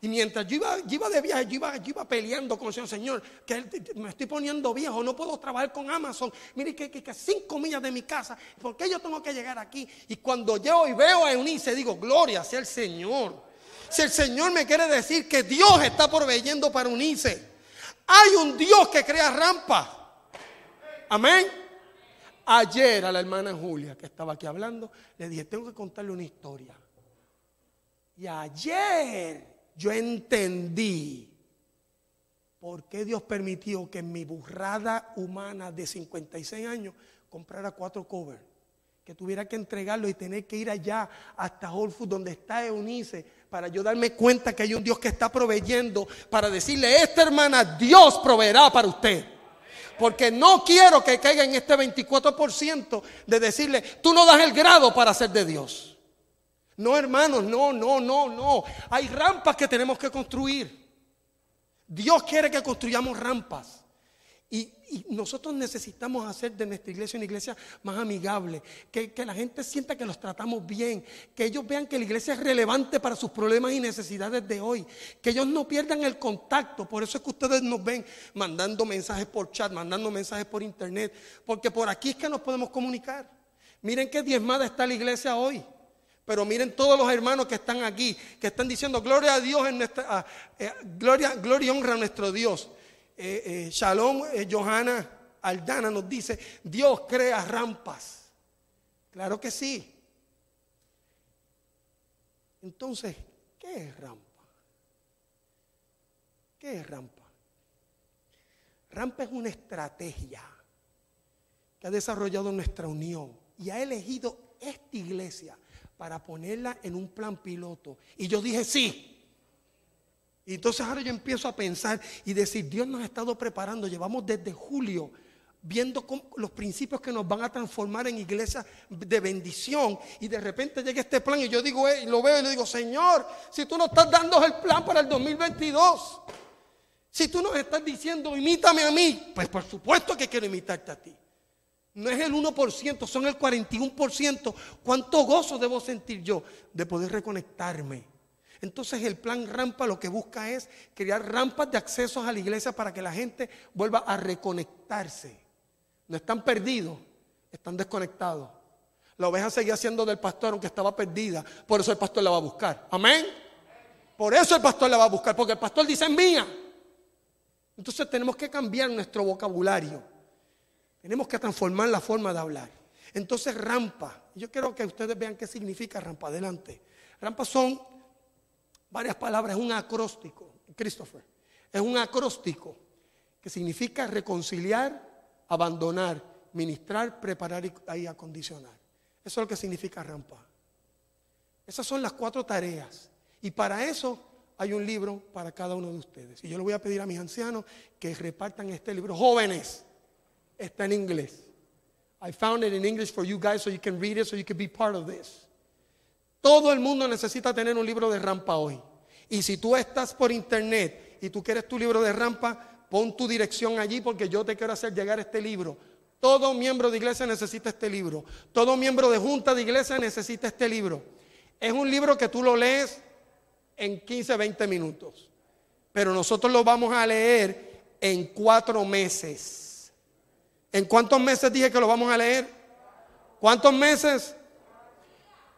Y mientras yo iba, iba de viaje, yo iba, iba, peleando con el Señor, Señor, que me estoy poniendo viejo, no puedo trabajar con Amazon. Mire que, que, cinco millas de mi casa, ¿por qué yo tengo que llegar aquí? Y cuando llego y veo a Eunice, digo, gloria sea el Señor. Si el Señor me quiere decir que Dios está proveyendo para Unice, hay un Dios que crea rampa. Amén. Ayer a la hermana Julia, que estaba aquí hablando, le dije, tengo que contarle una historia. Y ayer yo entendí por qué Dios permitió que en mi burrada humana de 56 años comprara cuatro covers. Que tuviera que entregarlo y tener que ir allá hasta Whole donde está Eunice, para yo darme cuenta que hay un Dios que está proveyendo, para decirle, esta hermana, Dios proveerá para usted. Porque no quiero que caiga en este 24% de decirle, tú no das el grado para ser de Dios. No, hermanos, no, no, no, no. Hay rampas que tenemos que construir. Dios quiere que construyamos rampas. Y, nosotros necesitamos hacer de nuestra iglesia una iglesia más amigable, que, que, la gente sienta que los tratamos bien, que ellos vean que la iglesia es relevante para sus problemas y necesidades de hoy, que ellos no pierdan el contacto. Por eso es que ustedes nos ven mandando mensajes por chat, mandando mensajes por internet, porque por aquí es que nos podemos comunicar. Miren qué diezmada está la iglesia hoy. Pero miren todos los hermanos que están aquí, que están diciendo gloria a Dios en nuestra, eh, gloria, gloria y honra a nuestro Dios. Eh, eh, Shalom eh, Johanna Aldana nos dice, Dios crea rampas. Claro que sí. Entonces, ¿qué es rampa? ¿Qué es rampa? Rampa es una estrategia que ha desarrollado nuestra unión y ha elegido esta iglesia para ponerla en un plan piloto. Y yo dije, sí, y entonces ahora yo empiezo a pensar y decir, Dios nos ha estado preparando, llevamos desde julio viendo los principios que nos van a transformar en iglesias de bendición y de repente llega este plan y yo digo, eh, lo veo y le digo, Señor, si tú nos estás dando el plan para el 2022, si tú nos estás diciendo, imítame a mí, pues por supuesto que quiero imitarte a ti. No es el 1%, son el 41%. ¿Cuánto gozo debo sentir yo de poder reconectarme? Entonces el plan rampa lo que busca es crear rampas de accesos a la iglesia para que la gente vuelva a reconectarse. No están perdidos, están desconectados. La oveja seguía siendo del pastor aunque estaba perdida. Por eso el pastor la va a buscar. Amén. Por eso el pastor la va a buscar, porque el pastor dice es mía. Entonces tenemos que cambiar nuestro vocabulario. Tenemos que transformar la forma de hablar. Entonces rampa. Yo quiero que ustedes vean qué significa rampa. Adelante. Rampas son varias palabras, un acróstico, Christopher. Es un acróstico que significa reconciliar, abandonar, ministrar, preparar y, acondicionar. Eso es lo que significa rampa. Esas son las cuatro tareas. Y para eso hay un libro para cada uno de ustedes. Y yo le voy a pedir a mis ancianos que repartan este libro. Jóvenes, está en inglés. I found it in English for you guys so you can read it, so you can be part of this. Todo el mundo necesita tener un libro de rampa hoy. Y si tú estás por internet y tú quieres tu libro de rampa, pon tu dirección allí porque yo te quiero hacer llegar este libro. Todo miembro de iglesia necesita este libro. Todo miembro de junta de iglesia necesita este libro. Es un libro que tú lo lees en 15, 20 minutos. Pero nosotros lo vamos a leer en cuatro meses. ¿En cuántos meses dije que lo vamos a leer? ¿Cuántos meses?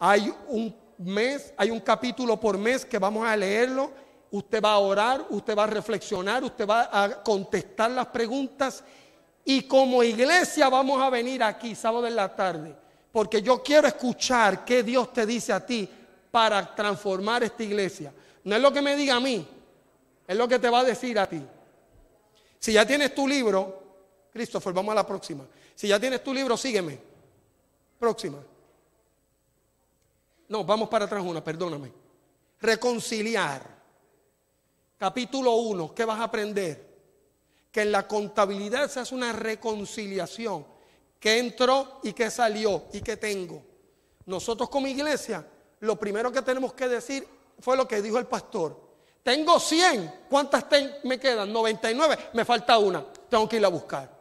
Hay un mes, hay un capítulo por mes que vamos a leerlo. Usted va a orar, usted va a reflexionar, usted va a contestar las preguntas. Y como iglesia vamos a venir aquí sábado en la tarde. Porque yo quiero escuchar qué Dios te dice a ti para transformar esta iglesia. No es lo que me diga a mí, es lo que te va a decir a ti. Si ya tienes tu libro, Christopher, vamos a la próxima. Si ya tienes tu libro, sígueme. Próxima. No, vamos para atrás una, perdóname. Reconciliar. Capítulo 1, ¿qué vas a aprender? Que en la contabilidad se hace una reconciliación. ¿Qué entró y qué salió y qué tengo? Nosotros como iglesia, lo primero que tenemos que decir fue lo que dijo el pastor. Tengo 100, ¿cuántas me quedan? 99, me falta una, tengo que ir a buscar.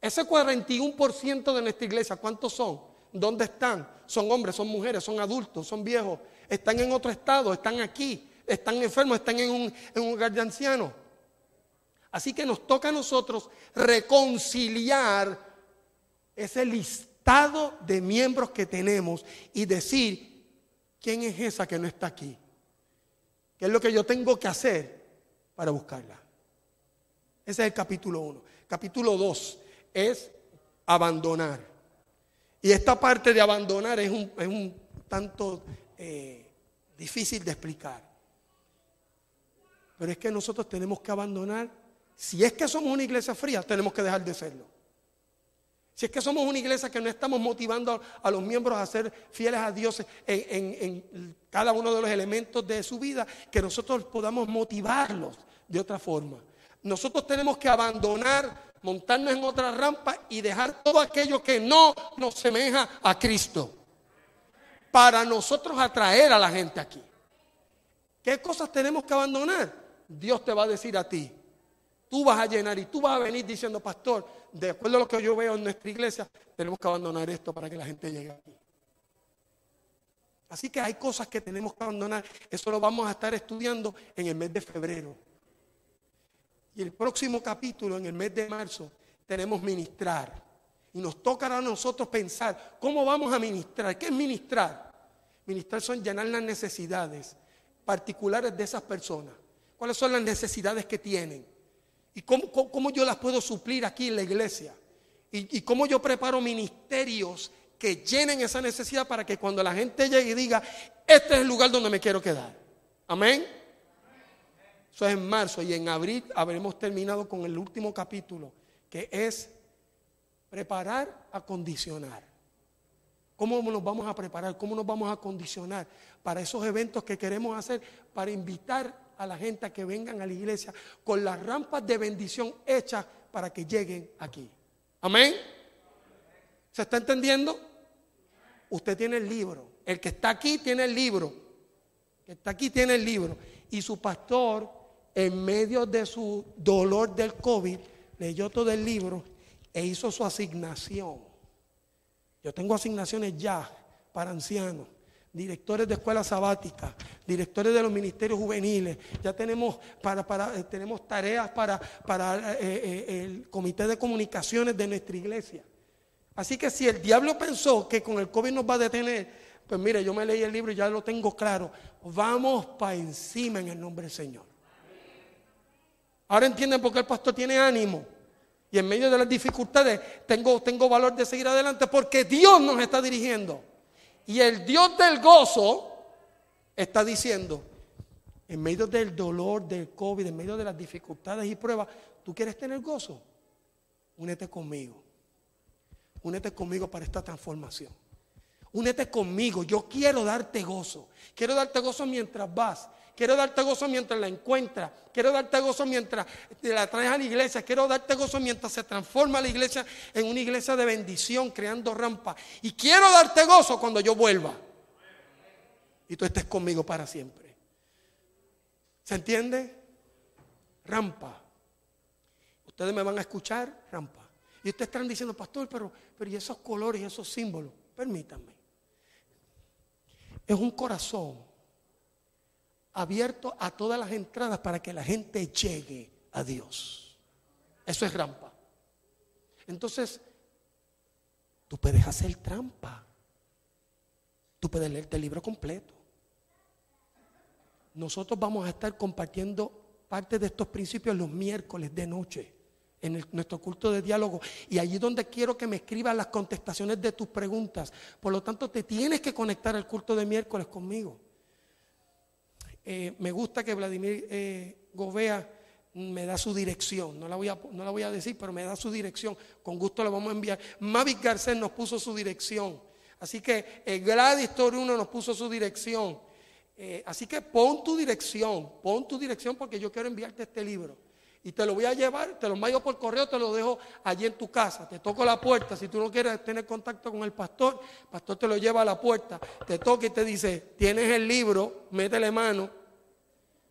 Ese 41% de nuestra iglesia, ¿cuántos son? ¿Dónde están? Son hombres, son mujeres, son adultos, son viejos. Están en otro estado, están aquí, están enfermos, están en un, en un hogar de ancianos. Así que nos toca a nosotros reconciliar ese listado de miembros que tenemos y decir, ¿quién es esa que no está aquí? ¿Qué es lo que yo tengo que hacer para buscarla? Ese es el capítulo 1. Capítulo 2 es abandonar. Y esta parte de abandonar es un, tanto eh, difícil de explicar. Pero es que nosotros tenemos que abandonar. Si es que somos una iglesia fría, tenemos que dejar de serlo. Si es que somos una iglesia que no estamos motivando a los miembros a ser fieles a Dios en, cada uno de los elementos de su vida, que nosotros podamos motivarlos de otra forma. Nosotros tenemos que abandonar montarnos en otra rampa y dejar todo aquello que no nos semeja a Cristo. Para nosotros atraer a la gente aquí. ¿Qué cosas tenemos que abandonar? Dios te va a decir a ti. Tú vas a llenar y tú vas a venir diciendo, pastor, de acuerdo a lo que yo veo en nuestra iglesia, tenemos que abandonar esto para que la gente llegue aquí. Así que hay cosas que tenemos que abandonar. Eso lo vamos a estar estudiando en el mes de febrero. Y el próximo capítulo, en el mes de marzo, tenemos ministrar. Y nos tocará a nosotros pensar cómo vamos a ministrar. ¿Qué es ministrar? Ministrar son llenar las necesidades particulares de esas personas. ¿Cuáles son las necesidades que tienen? ¿Y cómo, yo las puedo suplir aquí en la iglesia? ¿Y, ¿Y cómo yo preparo ministerios que llenen esa necesidad para que cuando la gente llegue y diga, este es el lugar donde me quiero quedar? Amén. Eso es en marzo y en abril habremos terminado con el último capítulo, que es preparar, acondicionar. ¿Cómo nos vamos a preparar? ¿Cómo nos vamos a condicionar para esos eventos que queremos hacer? Para invitar a la gente a que vengan a la iglesia con las rampas de bendición hechas para que lleguen aquí. Amén. ¿Se está entendiendo? Usted tiene el libro. El que está aquí tiene el libro. El que está aquí tiene el libro. Y su pastor en medio de su dolor del COVID, leyó todo el libro e hizo su asignación. Yo tengo asignaciones ya para ancianos, directores de escuelas sabáticas, directores de los ministerios juveniles. Ya tenemos, para, para, eh, tenemos tareas para, para eh, eh, el comité de comunicaciones de nuestra iglesia. Así que si el diablo pensó que con el COVID nos va a detener, pues mire, yo me leí el libro y ya lo tengo claro. Vamos para encima en el nombre del Señor. Ahora entienden por qué el pastor tiene ánimo. Y en medio de las dificultades tengo, tengo valor de seguir adelante porque Dios nos está dirigiendo. Y el Dios del gozo está diciendo, en medio del dolor del COVID, en medio de las dificultades y pruebas, ¿tú quieres tener gozo? Únete conmigo. Únete conmigo para esta transformación. Únete conmigo. Yo quiero darte gozo. Quiero darte gozo mientras vas. Quiero darte gozo mientras la encuentras. Quiero darte gozo mientras la traes a la iglesia. Quiero darte gozo mientras se transforma la iglesia en una iglesia de bendición, creando rampas. Y quiero darte gozo cuando yo vuelva. Y tú estés conmigo para siempre. ¿Se entiende? Rampa. Ustedes me van a escuchar, rampa. Y ustedes están diciendo, pastor, pero, pero ¿y esos colores y esos símbolos? Permítanme. Es un corazón abierto a todas las entradas para que la gente llegue a Dios. Eso es rampa. Entonces, tú puedes hacer trampa. Tú puedes leerte el libro completo. Nosotros vamos a estar compartiendo parte de estos principios los miércoles de noche en nuestro culto de diálogo. Y allí donde quiero que me escribas las contestaciones de tus preguntas. Por lo tanto, te tienes que conectar al culto de miércoles conmigo. Eh, me gusta que Vladimir eh, Govea me da su dirección. No la, voy a, no la voy a decir, pero me da su dirección. Con gusto la vamos a enviar. Mavis Garcés nos puso su dirección. Así que eh, Gladys Toruno nos puso su dirección. así que pon tu dirección, pon tu dirección porque yo quiero enviarte este libro. Y te lo voy a llevar, te lo mando por correo, te lo dejo allí en tu casa. Te toco la puerta. Si tú no quieres tener contacto con el pastor, el pastor te lo lleva a la puerta, te toca y te dice, tienes el libro, métele mano.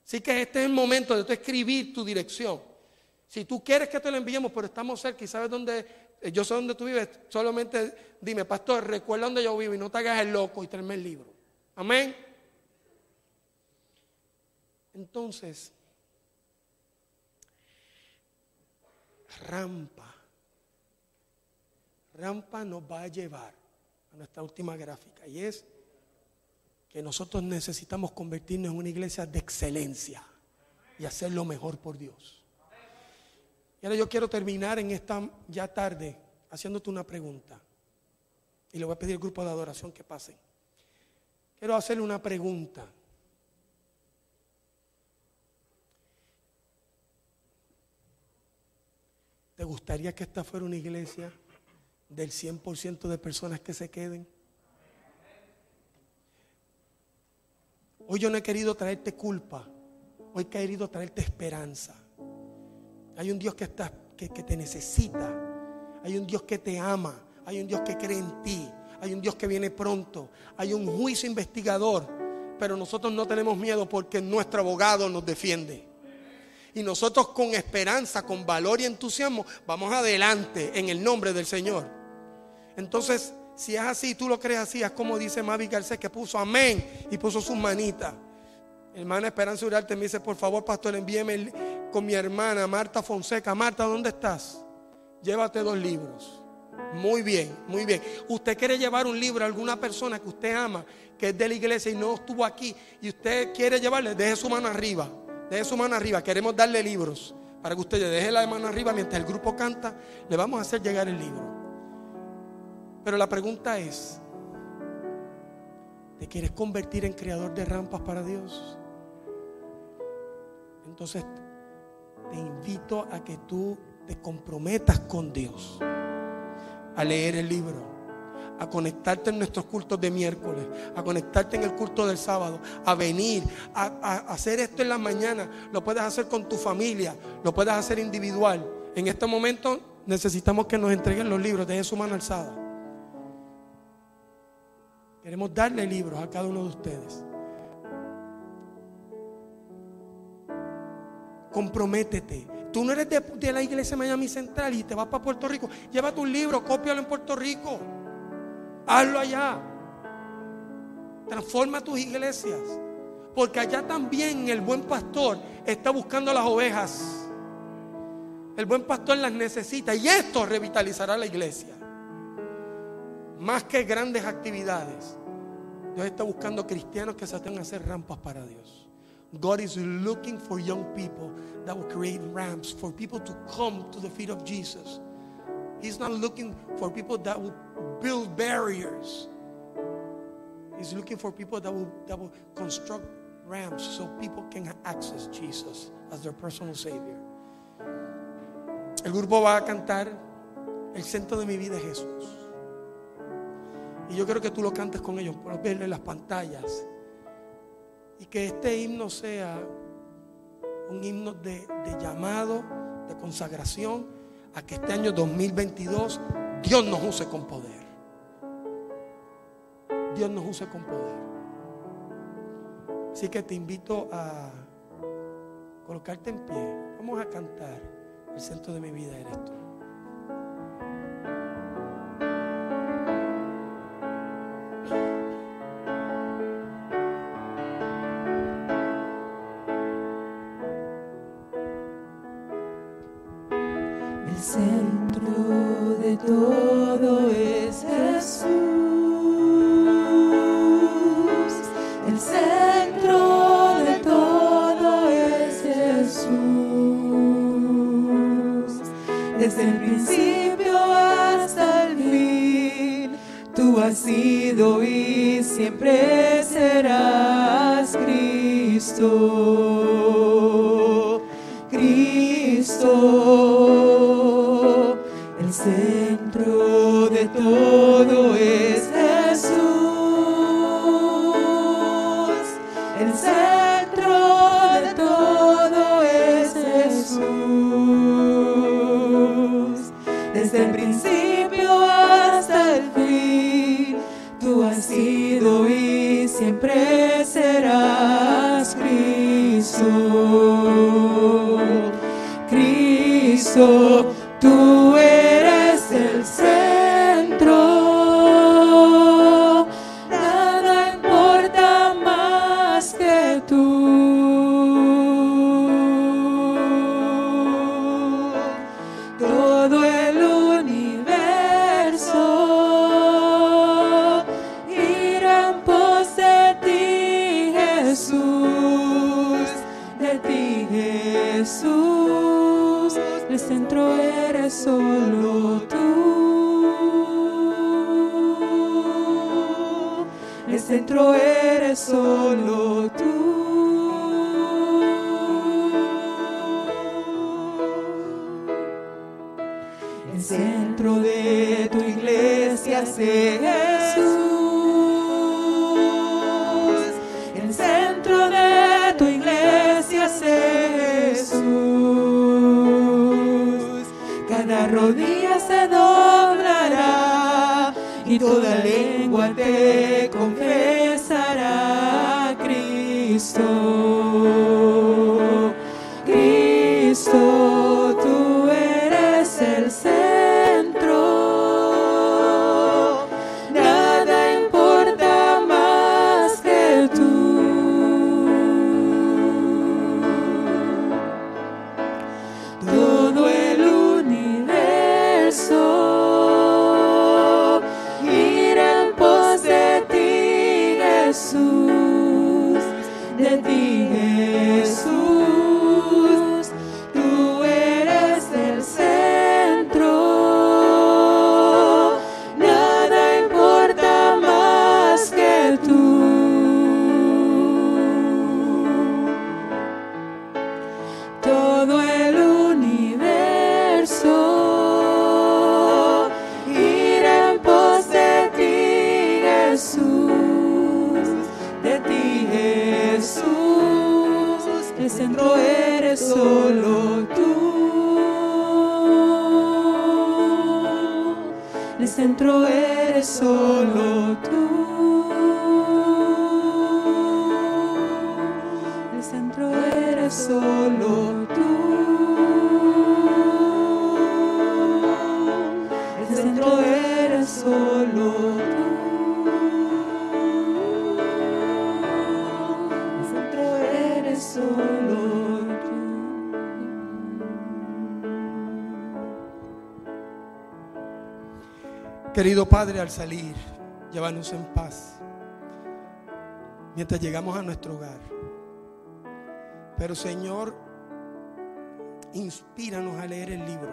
Así que este es el momento de tú escribir tu dirección. Si tú quieres que te lo enviemos, pero estamos cerca y sabes dónde, eh, yo sé dónde tú vives, solamente dime, pastor, recuerda dónde yo vivo y no te hagas el loco y tráeme el libro. Amén. Entonces, rampa. Rampa nos va a llevar a nuestra última gráfica y es que nosotros necesitamos convertirnos en una iglesia de excelencia y hacer lo mejor por Dios. Y ahora yo quiero terminar en esta ya tarde haciéndote una pregunta. Y le voy a pedir al grupo de adoración que pase. Quiero hacerle una pregunta. ¿Te gustaría que esta fuera una iglesia del 100% de personas que se queden? Hoy yo no he querido traerte culpa, hoy he querido traerte esperanza. Hay un Dios que, está, que, que te necesita, hay un Dios que te ama, hay un Dios que cree en ti, hay un Dios que viene pronto, hay un juicio investigador, pero nosotros no tenemos miedo porque nuestro abogado nos defiende. Y nosotros con esperanza, con valor y entusiasmo, vamos adelante en el nombre del Señor. Entonces, si es así, tú lo crees así, es como dice Mavi Garcés que puso amén y puso sus manitas. Hermana Esperanza Urarte me dice, por favor, pastor, envíeme con mi hermana Marta Fonseca. Marta, ¿dónde estás? Llévate dos libros. Muy bien, muy bien. Usted quiere llevar un libro a alguna persona que usted ama, que es de la iglesia y no estuvo aquí, y usted quiere llevarle, deje su mano arriba. Deje su mano arriba. Queremos darle libros para que usted deje la mano arriba mientras el grupo canta. Le vamos a hacer llegar el libro. Pero la pregunta es, ¿te quieres convertir en creador de rampas para Dios? Entonces, te invito a que tú te comprometas con Dios a leer el libro a conectarte en nuestros cultos de miércoles, a conectarte en el culto del sábado, a venir, a, hacer esto en la mañana. Lo puedes hacer con tu familia, lo puedes hacer individual. En este momento necesitamos que nos entreguen los libros, dejen su mano alzada. Queremos darle libros a cada uno de ustedes. Comprométete. Tú no eres de, de, la iglesia Miami Central y te vas para Puerto Rico. Lleva tu libro, cópialo en Puerto Rico. Hazlo allá. Transforma tus iglesias. Porque allá también el buen pastor está buscando las ovejas. El buen pastor las necesita y esto revitalizará la iglesia. Más que grandes actividades. Dios está buscando cristianos que se atrevan a hacer rampas para Dios. God is looking for young people that will create ramps for people to come to the feet of Jesus. He's not looking for people that will build barriers. He's looking for people that will, that will construct ramps so people can access Jesus as their personal Savior. El grupo va a cantar El centro de mi vida es Jesús. Y yo quiero que tú lo cantes con ellos, por verlo en las pantallas. Y que este himno sea un himno de, de llamado, de consagración, a que este año 2022 Dios nos use con poder. Dios nos use con poder. Así que te invito a colocarte en pie. Vamos a cantar. El centro de mi vida eres tú. Siempre serás Cristo. Cristo, el centro Cristo, Cristo. Querido Padre, al salir, llévanos en paz mientras llegamos a nuestro hogar. Pero Señor, inspíranos a leer el libro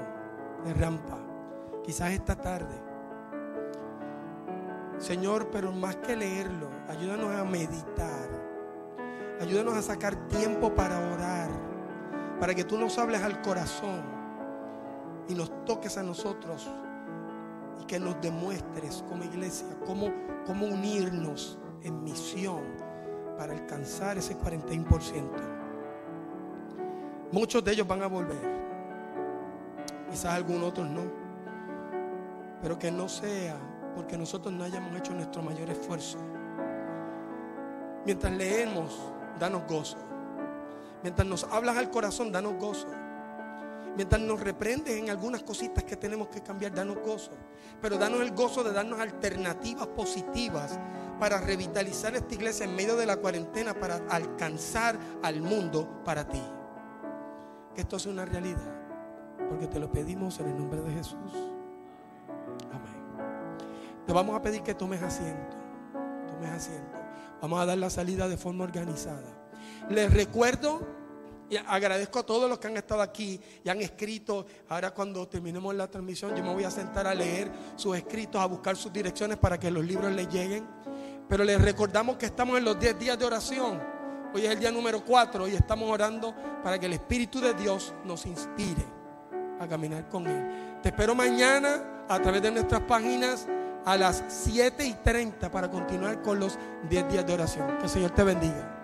de Rampa, quizás esta tarde. Señor, pero más que leerlo, ayúdanos a meditar, Ayúdanos a sacar tiempo para orar, para que tú nos hables al corazón y nos toques a nosotros y que nos demuestres como iglesia cómo, cómo unirnos en misión para alcanzar ese 41%. Muchos de ellos van a volver, quizás algunos otros no, pero que no sea porque nosotros no hayamos hecho nuestro mayor esfuerzo. Mientras leemos, danos gozo. Mientras nos hablas al corazón, danos gozo. Mientras nos reprendes en algunas cositas que tenemos que cambiar, danos gozo. Pero danos el gozo de darnos alternativas positivas para revitalizar esta iglesia en medio de la cuarentena, para alcanzar al mundo para ti. Que esto sea una realidad. Porque te lo pedimos en el nombre de Jesús. Amén. Te vamos a pedir que tomes asiento. Tomes asiento. Vamos a dar la salida de forma organizada. Les recuerdo y agradezco a todos los que han estado aquí y han escrito. Ahora cuando terminemos la transmisión yo me voy a sentar a leer sus escritos, a buscar sus direcciones para que los libros les lleguen. Pero les recordamos que estamos en los 10 días de oración. Hoy es el día número 4 y estamos orando para que el Espíritu de Dios nos inspire a caminar con Él. Te espero mañana a través de nuestras páginas a las 7 y 30 para continuar con los 10 días de oración. Que el Señor te bendiga.